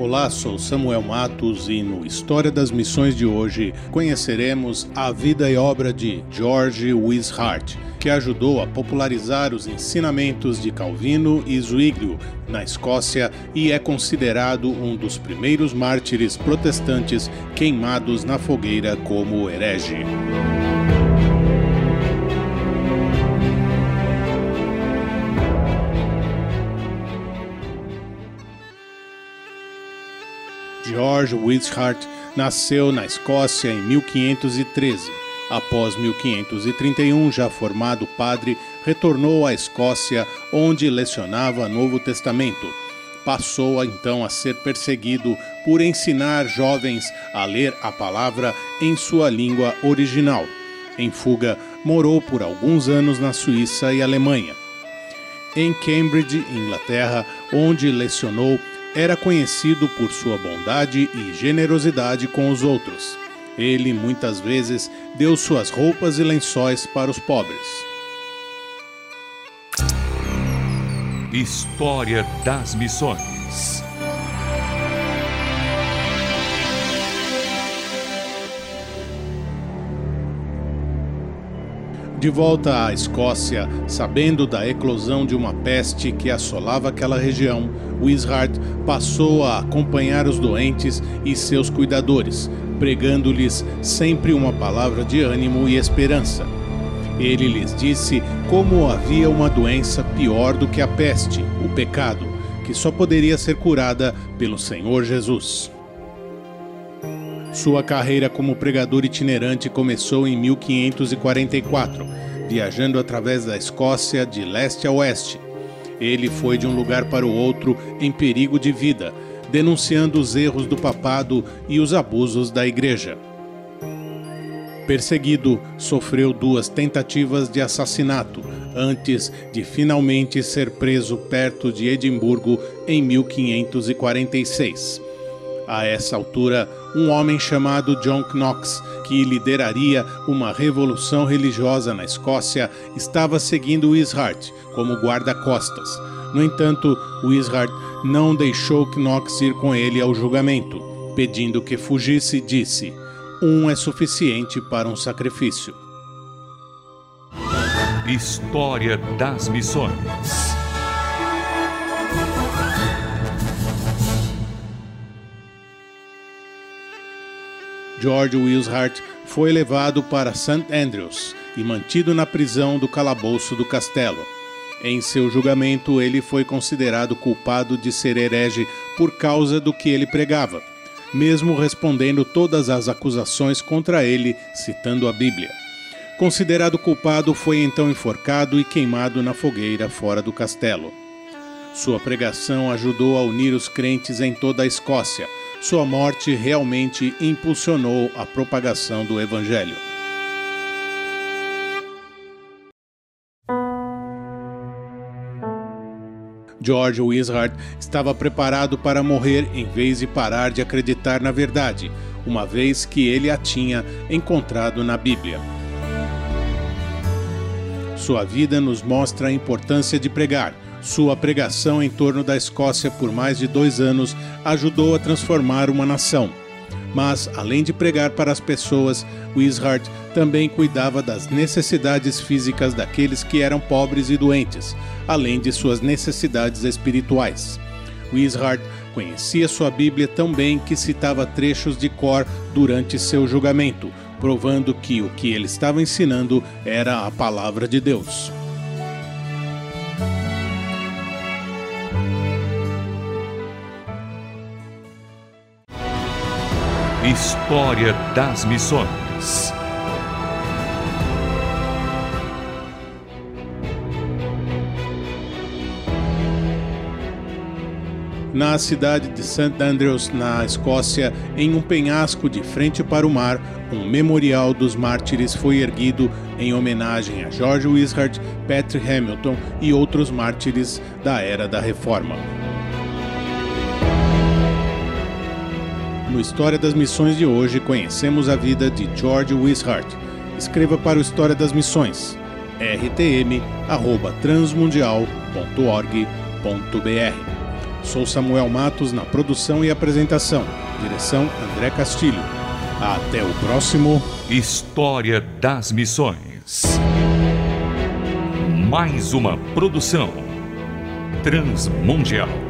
Olá, sou Samuel Matos e no História das Missões de hoje conheceremos a vida e obra de George Wishart que ajudou a popularizar os ensinamentos de Calvino e Zwinglio na Escócia e é considerado um dos primeiros mártires protestantes queimados na fogueira como herege. George Wishart nasceu na Escócia em 1513. Após 1531, já formado padre, retornou à Escócia, onde lecionava Novo Testamento. Passou então a ser perseguido por ensinar jovens a ler a palavra em sua língua original. Em fuga, morou por alguns anos na Suíça e Alemanha. Em Cambridge, Inglaterra, onde lecionou, era conhecido por sua bondade e generosidade com os outros. Ele muitas vezes deu suas roupas e lençóis para os pobres. História das Missões. De volta à Escócia, sabendo da eclosão de uma peste que assolava aquela região, Wishart passou a acompanhar os doentes e seus cuidadores, pregando-lhes sempre uma palavra de ânimo e esperança. Ele lhes disse como havia uma doença pior do que a peste, o pecado, que só poderia ser curada pelo Senhor Jesus. Sua carreira como pregador itinerante começou em 1544, viajando através da Escócia de leste a oeste. Ele foi de um lugar para o outro em perigo de vida, denunciando os erros do papado e os abusos da igreja. Perseguido, sofreu duas tentativas de assassinato antes de finalmente ser preso perto de Edimburgo em 1546. A essa altura, um homem chamado John Knox, que lideraria uma revolução religiosa na Escócia, estava seguindo Wishart como guarda-costas. No entanto, Wishart não deixou Knox ir com ele ao julgamento. Pedindo que fugisse, disse: Um é suficiente para um sacrifício. História das Missões. George Wishart foi levado para St. Andrews e mantido na prisão do calabouço do castelo. Em seu julgamento, ele foi considerado culpado de ser herege por causa do que ele pregava, mesmo respondendo todas as acusações contra ele, citando a Bíblia. Considerado culpado, foi então enforcado e queimado na fogueira fora do castelo. Sua pregação ajudou a unir os crentes em toda a Escócia. Sua morte realmente impulsionou a propagação do Evangelho. George Wishart estava preparado para morrer em vez de parar de acreditar na verdade, uma vez que ele a tinha encontrado na Bíblia. Sua vida nos mostra a importância de pregar. Sua pregação em torno da Escócia por mais de dois anos ajudou a transformar uma nação. Mas, além de pregar para as pessoas, Wishart também cuidava das necessidades físicas daqueles que eram pobres e doentes, além de suas necessidades espirituais. Wishart conhecia sua Bíblia tão bem que citava trechos de cor durante seu julgamento, provando que o que ele estava ensinando era a palavra de Deus. História das Missões. Na cidade de St. Andrews, na Escócia, em um penhasco de frente para o mar, um memorial dos mártires foi erguido em homenagem a George Wishart, Patrick Hamilton e outros mártires da era da Reforma. No História das Missões de hoje, conhecemos a vida de George Wishart. Escreva para o História das Missões, rtm@transmundial.org.br. Sou Samuel Matos na produção e apresentação. Direção André Castilho. Até o próximo História das Missões. Mais uma produção transmundial.